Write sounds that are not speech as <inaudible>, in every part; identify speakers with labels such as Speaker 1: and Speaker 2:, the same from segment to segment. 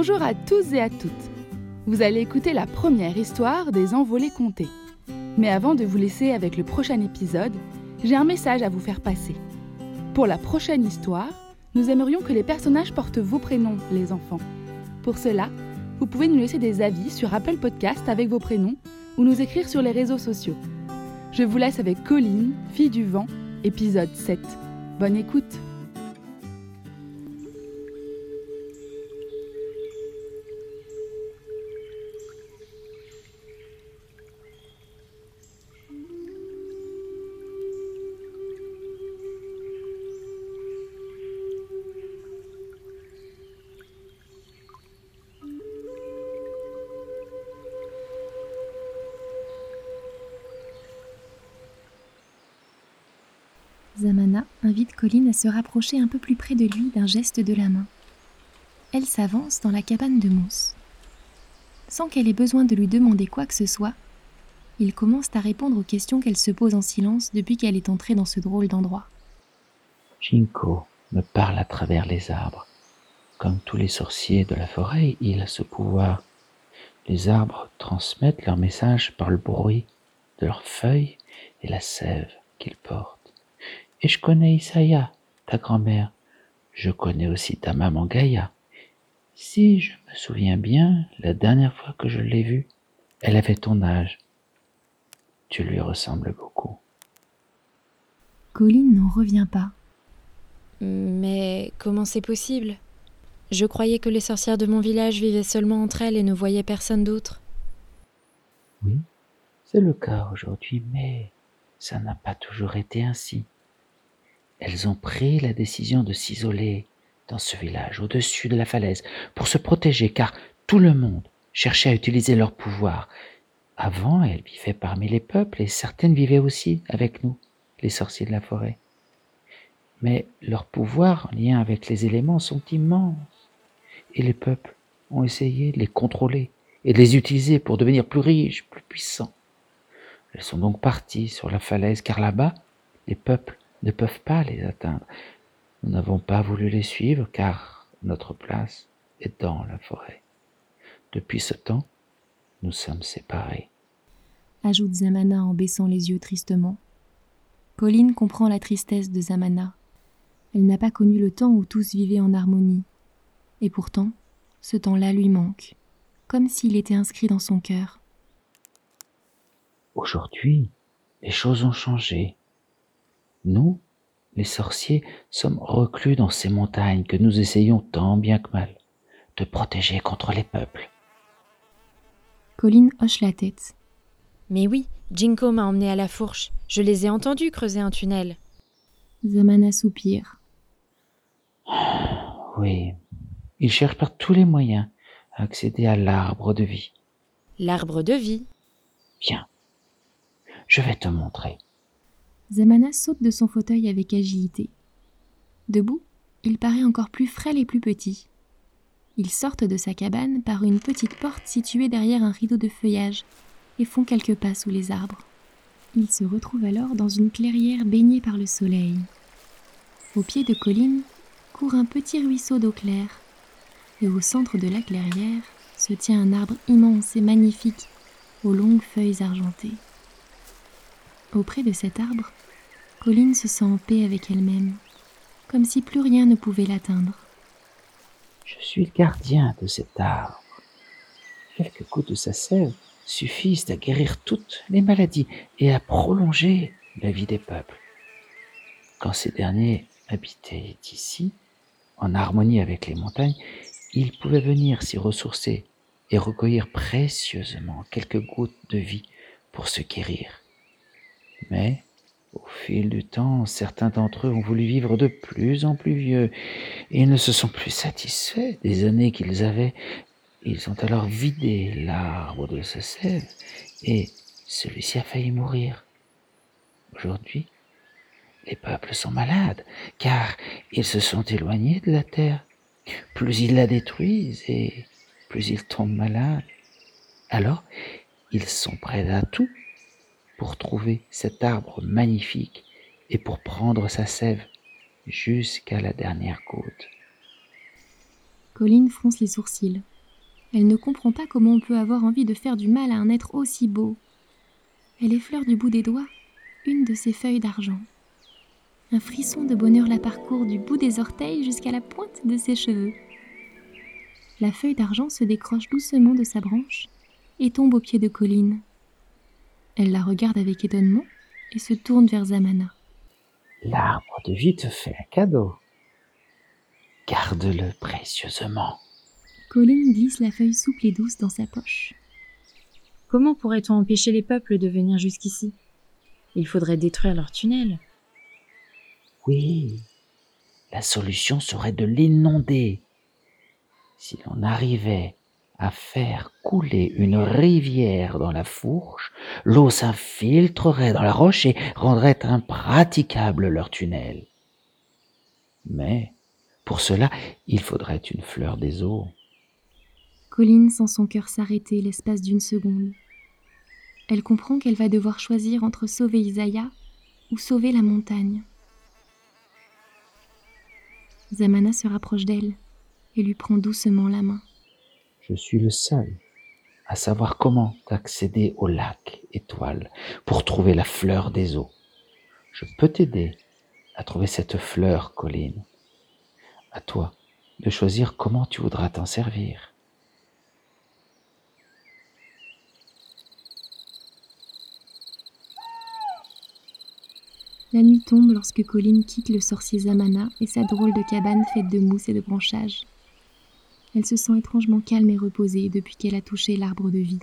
Speaker 1: Bonjour à tous et à toutes. Vous allez écouter la première histoire des envolées comptées. Mais avant de vous laisser avec le prochain épisode, j'ai un message à vous faire passer. Pour la prochaine histoire, nous aimerions que les personnages portent vos prénoms, les enfants. Pour cela, vous pouvez nous laisser des avis sur Apple Podcast avec vos prénoms ou nous écrire sur les réseaux sociaux. Je vous laisse avec Colline, fille du vent, épisode 7. Bonne écoute
Speaker 2: Colline à se rapprocher un peu plus près de lui d'un geste de la main. Elle s'avance dans la cabane de mousse. Sans qu'elle ait besoin de lui demander quoi que ce soit, il commence à répondre aux questions qu'elle se pose en silence depuis qu'elle est entrée dans ce drôle d'endroit.
Speaker 3: Jinko me parle à travers les arbres. Comme tous les sorciers de la forêt, il a ce pouvoir. Les arbres transmettent leur message par le bruit de leurs feuilles et la sève qu'ils portent. Et je connais Isaya, ta grand-mère. Je connais aussi ta maman Gaïa. Si je me souviens bien, la dernière fois que je l'ai vue, elle avait ton âge. Tu lui ressembles beaucoup.
Speaker 2: Colline n'en revient pas.
Speaker 4: Mais comment c'est possible? Je croyais que les sorcières de mon village vivaient seulement entre elles et ne voyaient personne d'autre.
Speaker 3: Oui, c'est le cas aujourd'hui, mais ça n'a pas toujours été ainsi elles ont pris la décision de s'isoler dans ce village, au-dessus de la falaise, pour se protéger, car tout le monde cherchait à utiliser leur pouvoir. Avant, elles vivaient parmi les peuples, et certaines vivaient aussi avec nous, les sorciers de la forêt. Mais leurs pouvoirs en lien avec les éléments sont immenses, et les peuples ont essayé de les contrôler et de les utiliser pour devenir plus riches, plus puissants. Elles sont donc parties sur la falaise, car là-bas, les peuples ne peuvent pas les atteindre. Nous n'avons pas voulu les suivre car notre place est dans la forêt. Depuis ce temps, nous sommes séparés.
Speaker 2: Ajoute Zamana en baissant les yeux tristement. Colline comprend la tristesse de Zamana. Elle n'a pas connu le temps où tous vivaient en harmonie. Et pourtant, ce temps-là lui manque, comme s'il était inscrit dans son cœur.
Speaker 3: Aujourd'hui, les choses ont changé. Nous, les sorciers, sommes reclus dans ces montagnes que nous essayons tant bien que mal de protéger contre les peuples.
Speaker 2: Colline hoche la tête.
Speaker 4: Mais oui, Jinko m'a emmené à la fourche. Je les ai entendus creuser un tunnel.
Speaker 2: Zamana soupire. <sighs>
Speaker 3: Oui, ils cherchent par tous les moyens à accéder à l'arbre de vie.
Speaker 4: L'arbre de vie
Speaker 3: Viens, je vais te montrer.
Speaker 2: Zamana saute de son fauteuil avec agilité. Debout, il paraît encore plus frêle et plus petit. Ils sortent de sa cabane par une petite porte située derrière un rideau de feuillage et font quelques pas sous les arbres. Ils se retrouvent alors dans une clairière baignée par le soleil. Au pied de colline court un petit ruisseau d'eau claire, et au centre de la clairière se tient un arbre immense et magnifique aux longues feuilles argentées. Auprès de cet arbre, Colline se sent en paix avec elle-même, comme si plus rien ne pouvait l'atteindre.
Speaker 3: Je suis le gardien de cet arbre. Quelques gouttes de sa sève suffisent à guérir toutes les maladies et à prolonger la vie des peuples. Quand ces derniers habitaient ici, en harmonie avec les montagnes, ils pouvaient venir s'y ressourcer et recueillir précieusement quelques gouttes de vie pour se guérir. Mais, au fil du temps, certains d'entre eux ont voulu vivre de plus en plus vieux et ne se sont plus satisfaits des années qu'ils avaient. Ils ont alors vidé l'arbre de sa sève et celui-ci a failli mourir. Aujourd'hui, les peuples sont malades car ils se sont éloignés de la terre. Plus ils la détruisent et plus ils tombent malades. Alors, ils sont prêts à tout pour trouver cet arbre magnifique et pour prendre sa sève jusqu'à la dernière côte.
Speaker 2: Colline fronce les sourcils. Elle ne comprend pas comment on peut avoir envie de faire du mal à un être aussi beau. Elle effleure du bout des doigts une de ses feuilles d'argent. Un frisson de bonheur la parcourt du bout des orteils jusqu'à la pointe de ses cheveux. La feuille d'argent se décroche doucement de sa branche et tombe aux pieds de Colline. Elle la regarde avec étonnement et se tourne vers Zamana.
Speaker 3: L'arbre de vie te fait un cadeau. Garde-le précieusement.
Speaker 2: Colline glisse la feuille souple et douce dans sa poche.
Speaker 4: Comment pourrait-on empêcher les peuples de venir jusqu'ici? Il faudrait détruire leur tunnel.
Speaker 3: Oui, la solution serait de l'inonder. Si l'on arrivait à faire couler une rivière dans la fourche, l'eau s'infiltrerait dans la roche et rendrait impraticable leur tunnel. Mais pour cela, il faudrait une fleur des eaux.
Speaker 2: Colline sent son cœur s'arrêter l'espace d'une seconde. Elle comprend qu'elle va devoir choisir entre sauver Isaiah ou sauver la montagne. Zamana se rapproche d'elle et lui prend doucement la main.
Speaker 3: Je suis le seul à savoir comment accéder au lac étoile pour trouver la fleur des eaux. Je peux t'aider à trouver cette fleur, Colline. À toi de choisir comment tu voudras t'en servir.
Speaker 2: La nuit tombe lorsque Colline quitte le sorcier Zamana et sa drôle de cabane faite de mousse et de branchages. Elle se sent étrangement calme et reposée depuis qu'elle a touché l'arbre de vie.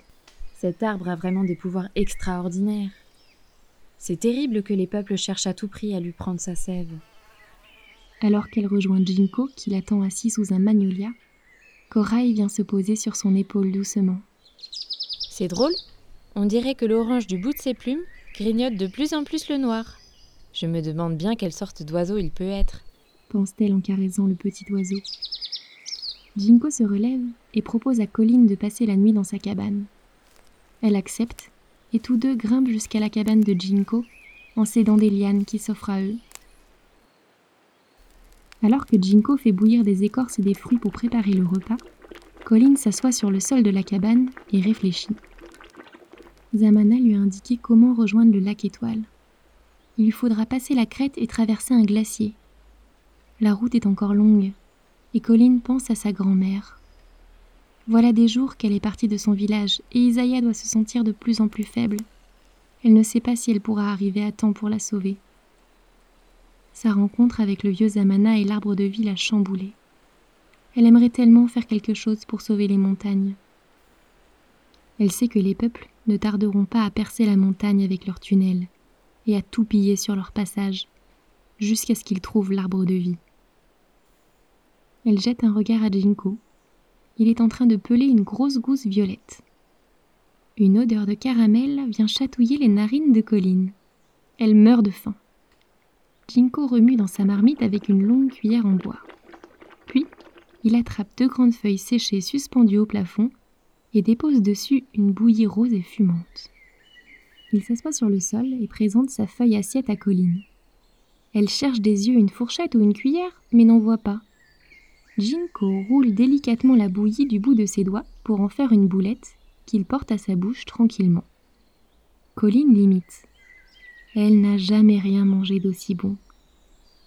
Speaker 4: Cet arbre a vraiment des pouvoirs extraordinaires. C'est terrible que les peuples cherchent à tout prix à lui prendre sa sève.
Speaker 2: Alors qu'elle rejoint Jinko, qui l'attend assis sous un magnolia, Corail vient se poser sur son épaule doucement.
Speaker 4: C'est drôle. On dirait que l'orange du bout de ses plumes grignote de plus en plus le noir. Je me demande bien quelle sorte d'oiseau il peut être.
Speaker 2: pense-t-elle en caressant le petit oiseau. Jinko se relève et propose à Colline de passer la nuit dans sa cabane. Elle accepte et tous deux grimpent jusqu'à la cabane de Jinko en s'aidant des lianes qui s'offrent à eux. Alors que Jinko fait bouillir des écorces et des fruits pour préparer le repas, Colline s'assoit sur le sol de la cabane et réfléchit. Zamana lui a indiqué comment rejoindre le lac étoile il lui faudra passer la crête et traverser un glacier. La route est encore longue, et Colline pense à sa grand-mère. Voilà des jours qu'elle est partie de son village, et Isaiah doit se sentir de plus en plus faible. Elle ne sait pas si elle pourra arriver à temps pour la sauver. Sa rencontre avec le vieux Zamana et l'arbre de vie l'a chamboulée. Elle aimerait tellement faire quelque chose pour sauver les montagnes. Elle sait que les peuples ne tarderont pas à percer la montagne avec leurs tunnels, et à tout piller sur leur passage, jusqu'à ce qu'ils trouvent l'arbre de vie. Elle jette un regard à Jinko. Il est en train de peler une grosse gousse violette. Une odeur de caramel vient chatouiller les narines de Colline. Elle meurt de faim. Jinko remue dans sa marmite avec une longue cuillère en bois. Puis, il attrape deux grandes feuilles séchées suspendues au plafond et dépose dessus une bouillie rose et fumante. Il s'assoit sur le sol et présente sa feuille assiette à Colline. Elle cherche des yeux une fourchette ou une cuillère, mais n'en voit pas. Jinko roule délicatement la bouillie du bout de ses doigts pour en faire une boulette qu'il porte à sa bouche tranquillement. Colline l'imite. Elle n'a jamais rien mangé d'aussi bon.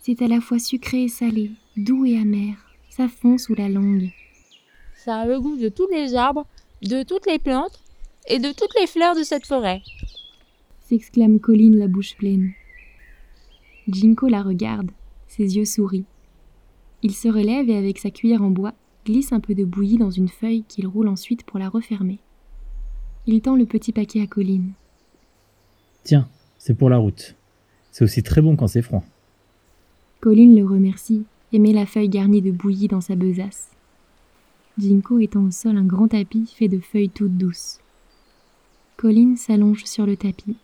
Speaker 2: C'est à la fois sucré et salé, doux et amer, ça fond sous la langue.
Speaker 4: Ça a le goût de tous les arbres, de toutes les plantes et de toutes les fleurs de cette forêt
Speaker 2: s'exclame Colline la bouche pleine. Jinko la regarde, ses yeux sourient. Il se relève et avec sa cuillère en bois, glisse un peu de bouillie dans une feuille qu'il roule ensuite pour la refermer. Il tend le petit paquet à Colline.
Speaker 5: Tiens, c'est pour la route. C'est aussi très bon quand c'est froid.
Speaker 2: Colline le remercie et met la feuille garnie de bouillie dans sa besace. Jinko étend au sol un grand tapis fait de feuilles toutes douces. Colline s'allonge sur le tapis.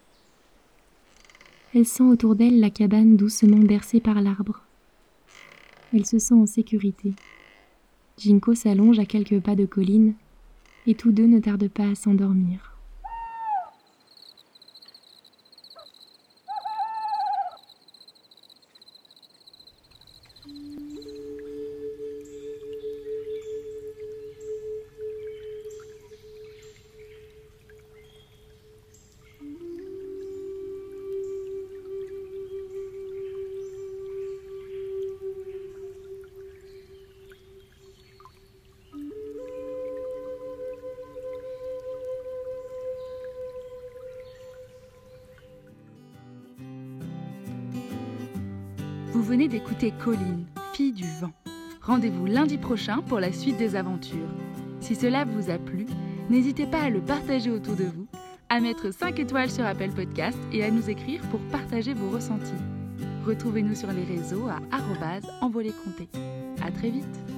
Speaker 2: Elle sent autour d'elle la cabane doucement bercée par l'arbre. Elle se sent en sécurité. Jinko s'allonge à quelques pas de Colline, et tous deux ne tardent pas à s'endormir.
Speaker 1: D'écouter Colline, fille du vent. Rendez-vous lundi prochain pour la suite des aventures. Si cela vous a plu, n'hésitez pas à le partager autour de vous, à mettre 5 étoiles sur Apple Podcast et à nous écrire pour partager vos ressentis. Retrouvez-nous sur les réseaux à envoler À très vite